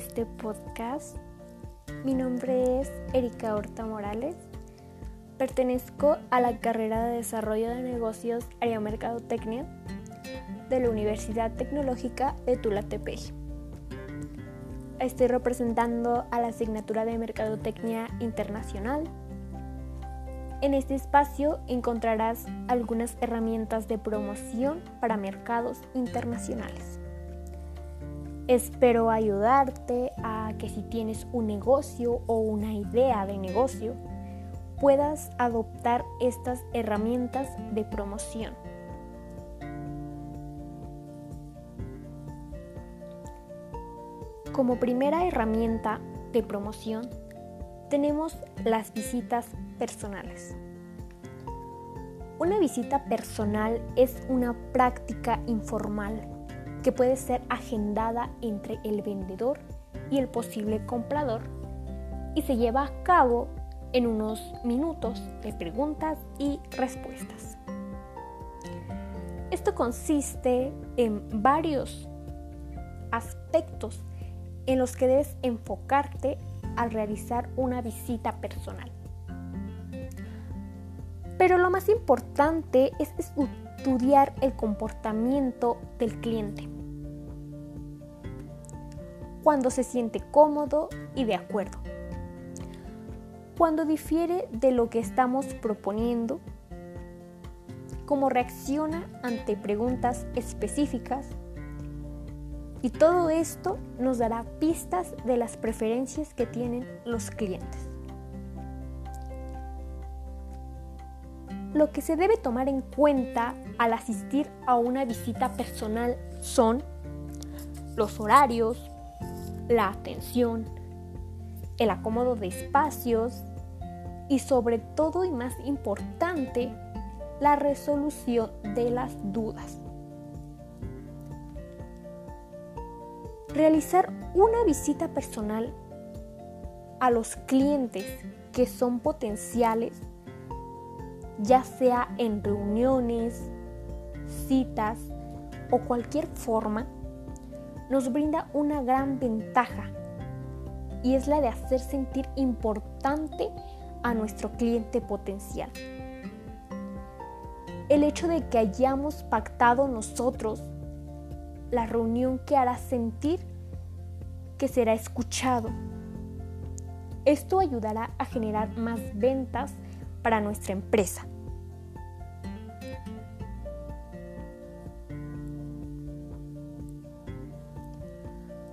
este podcast. Mi nombre es Erika Horta Morales. Pertenezco a la carrera de Desarrollo de Negocios Área Mercadotecnia de la Universidad Tecnológica de Tulatepec. Estoy representando a la asignatura de Mercadotecnia Internacional. En este espacio encontrarás algunas herramientas de promoción para mercados internacionales. Espero ayudarte a que si tienes un negocio o una idea de negocio, puedas adoptar estas herramientas de promoción. Como primera herramienta de promoción, tenemos las visitas personales. Una visita personal es una práctica informal que puede ser agendada entre el vendedor y el posible comprador y se lleva a cabo en unos minutos de preguntas y respuestas. Esto consiste en varios aspectos en los que debes enfocarte al realizar una visita personal. Pero lo más importante es estudiar el comportamiento del cliente. Cuando se siente cómodo y de acuerdo. Cuando difiere de lo que estamos proponiendo. Cómo reacciona ante preguntas específicas. Y todo esto nos dará pistas de las preferencias que tienen los clientes. Lo que se debe tomar en cuenta al asistir a una visita personal son los horarios, la atención, el acomodo de espacios y sobre todo y más importante, la resolución de las dudas. Realizar una visita personal a los clientes que son potenciales ya sea en reuniones, citas o cualquier forma, nos brinda una gran ventaja y es la de hacer sentir importante a nuestro cliente potencial. El hecho de que hayamos pactado nosotros la reunión que hará sentir que será escuchado. Esto ayudará a generar más ventas para nuestra empresa.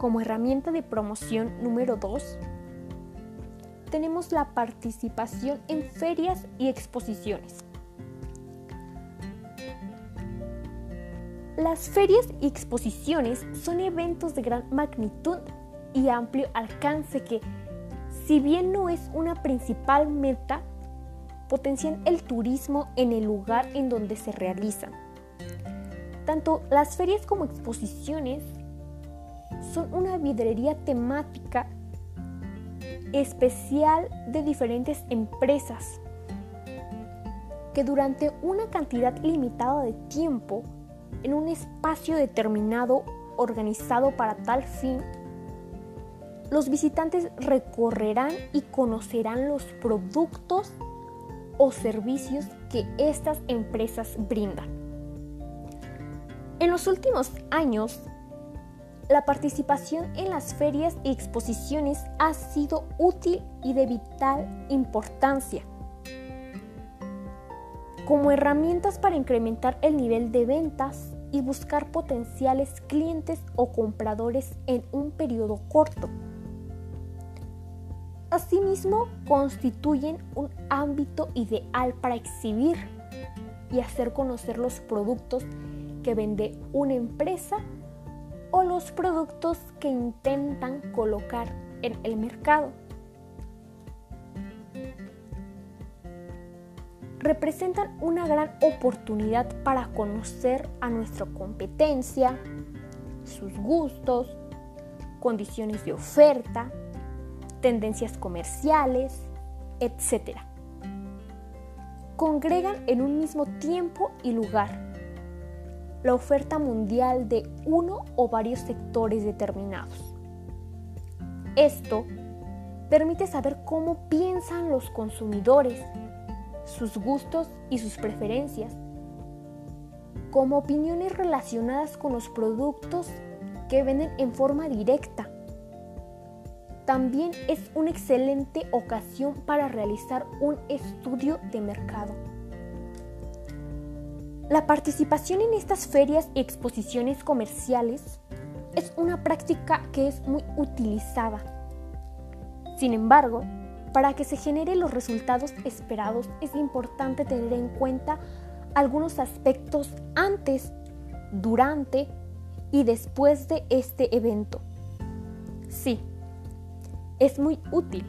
Como herramienta de promoción número 2, tenemos la participación en ferias y exposiciones. Las ferias y exposiciones son eventos de gran magnitud y amplio alcance que, si bien no es una principal meta, potencian el turismo en el lugar en donde se realizan. Tanto las ferias como exposiciones son una vidrería temática especial de diferentes empresas que durante una cantidad limitada de tiempo, en un espacio determinado organizado para tal fin, los visitantes recorrerán y conocerán los productos o servicios que estas empresas brindan. En los últimos años, la participación en las ferias y exposiciones ha sido útil y de vital importancia como herramientas para incrementar el nivel de ventas y buscar potenciales clientes o compradores en un periodo corto. Asimismo, constituyen un ámbito ideal para exhibir y hacer conocer los productos que vende una empresa o los productos que intentan colocar en el mercado. Representan una gran oportunidad para conocer a nuestra competencia, sus gustos, condiciones de oferta, tendencias comerciales, etc. Congregan en un mismo tiempo y lugar la oferta mundial de uno o varios sectores determinados. Esto permite saber cómo piensan los consumidores, sus gustos y sus preferencias, como opiniones relacionadas con los productos que venden en forma directa. También es una excelente ocasión para realizar un estudio de mercado. La participación en estas ferias y exposiciones comerciales es una práctica que es muy utilizada. Sin embargo, para que se generen los resultados esperados es importante tener en cuenta algunos aspectos antes, durante y después de este evento. Sí, es muy útil,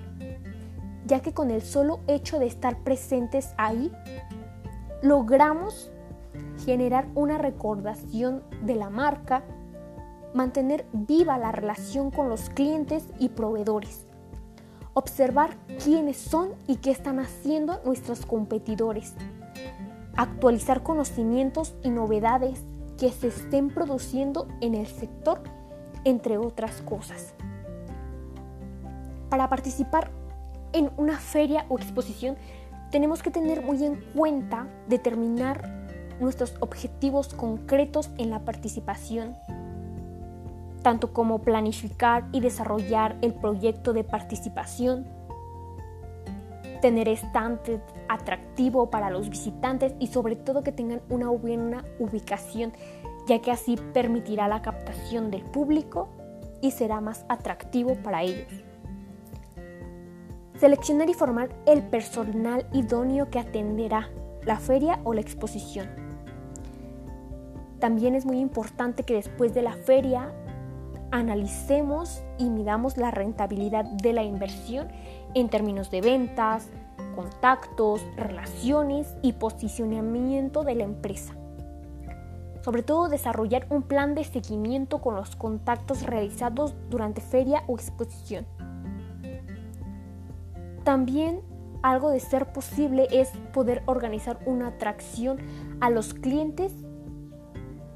ya que con el solo hecho de estar presentes ahí, logramos generar una recordación de la marca, mantener viva la relación con los clientes y proveedores, observar quiénes son y qué están haciendo nuestros competidores, actualizar conocimientos y novedades que se estén produciendo en el sector, entre otras cosas. Para participar en una feria o exposición, tenemos que tener muy en cuenta determinar nuestros objetivos concretos en la participación, tanto como planificar y desarrollar el proyecto de participación, tener estante atractivo para los visitantes y sobre todo que tengan una buena ubicación, ya que así permitirá la captación del público y será más atractivo para ellos. Seleccionar y formar el personal idóneo que atenderá la feria o la exposición. También es muy importante que después de la feria analicemos y midamos la rentabilidad de la inversión en términos de ventas, contactos, relaciones y posicionamiento de la empresa. Sobre todo desarrollar un plan de seguimiento con los contactos realizados durante feria o exposición. También algo de ser posible es poder organizar una atracción a los clientes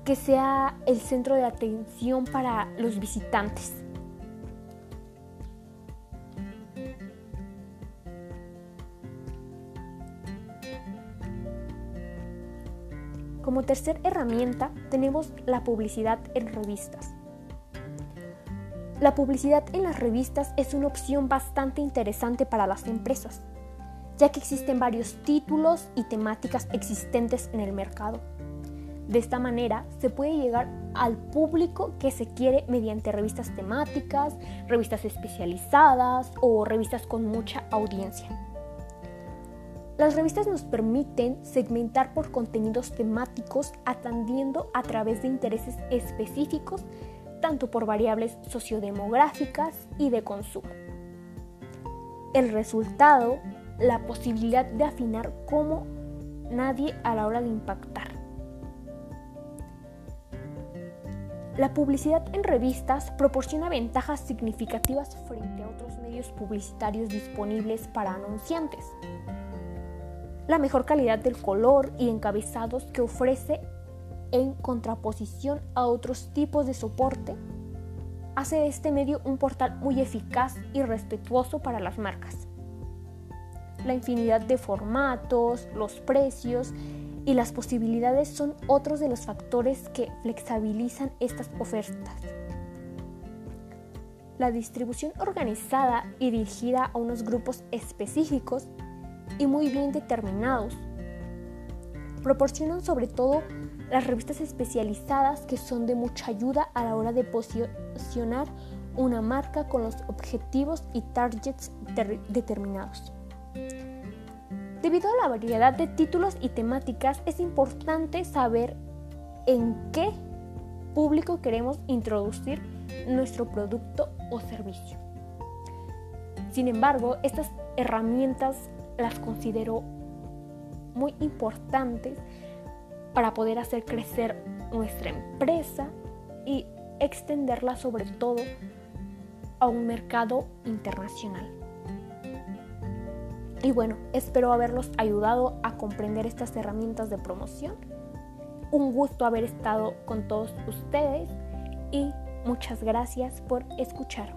que sea el centro de atención para los visitantes. Como tercera herramienta tenemos la publicidad en revistas. La publicidad en las revistas es una opción bastante interesante para las empresas, ya que existen varios títulos y temáticas existentes en el mercado. De esta manera se puede llegar al público que se quiere mediante revistas temáticas, revistas especializadas o revistas con mucha audiencia. Las revistas nos permiten segmentar por contenidos temáticos atendiendo a través de intereses específicos, tanto por variables sociodemográficas y de consumo. El resultado, la posibilidad de afinar como nadie a la hora de impactar. La publicidad en revistas proporciona ventajas significativas frente a otros medios publicitarios disponibles para anunciantes la mejor calidad del color y encabezados que ofrece en contraposición a otros tipos de soporte, hace de este medio un portal muy eficaz y respetuoso para las marcas. La infinidad de formatos, los precios y las posibilidades son otros de los factores que flexibilizan estas ofertas. La distribución organizada y dirigida a unos grupos específicos y muy bien determinados. Proporcionan sobre todo las revistas especializadas que son de mucha ayuda a la hora de posicionar una marca con los objetivos y targets determinados. Debido a la variedad de títulos y temáticas, es importante saber en qué público queremos introducir nuestro producto o servicio. Sin embargo, estas herramientas las considero muy importantes para poder hacer crecer nuestra empresa y extenderla sobre todo a un mercado internacional. Y bueno, espero haberlos ayudado a comprender estas herramientas de promoción. Un gusto haber estado con todos ustedes y muchas gracias por escuchar.